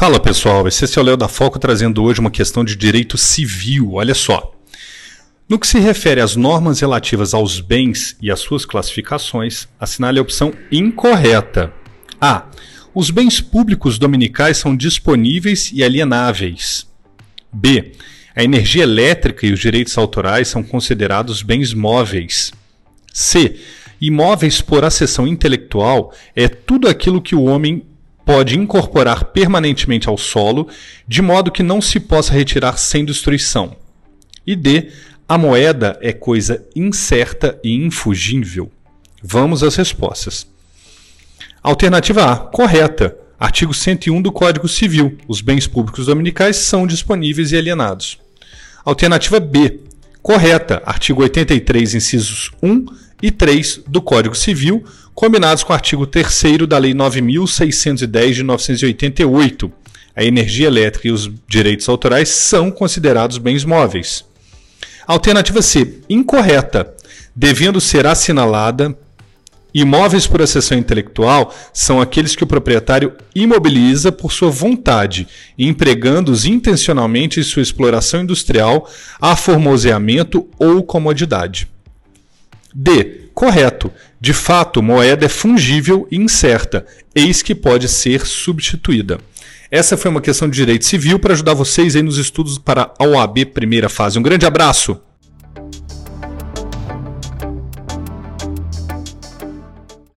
Fala pessoal, esse é o Léo da Foco trazendo hoje uma questão de direito civil. Olha só. No que se refere às normas relativas aos bens e às suas classificações, assinale a opção incorreta. A. Os bens públicos dominicais são disponíveis e alienáveis. B. A energia elétrica e os direitos autorais são considerados bens móveis. C. Imóveis por acessão intelectual é tudo aquilo que o homem pode incorporar permanentemente ao solo, de modo que não se possa retirar sem destruição. E D. A moeda é coisa incerta e infugível. Vamos às respostas. Alternativa A, correta. Artigo 101 do Código Civil. Os bens públicos dominicais são disponíveis e alienados. Alternativa B, correta. Artigo 83, incisos 1 e 3 do Código Civil combinados com o artigo 3 da Lei 9.610 de 1988. A energia elétrica e os direitos autorais são considerados bens móveis. Alternativa C, incorreta, devendo ser assinalada Imóveis por acessão intelectual são aqueles que o proprietário imobiliza por sua vontade, empregando-os intencionalmente em sua exploração industrial, aformoseamento ou comodidade. D. Correto. De fato, moeda é fungível e incerta, eis que pode ser substituída. Essa foi uma questão de direito civil para ajudar vocês aí nos estudos para a OAB primeira fase. Um grande abraço!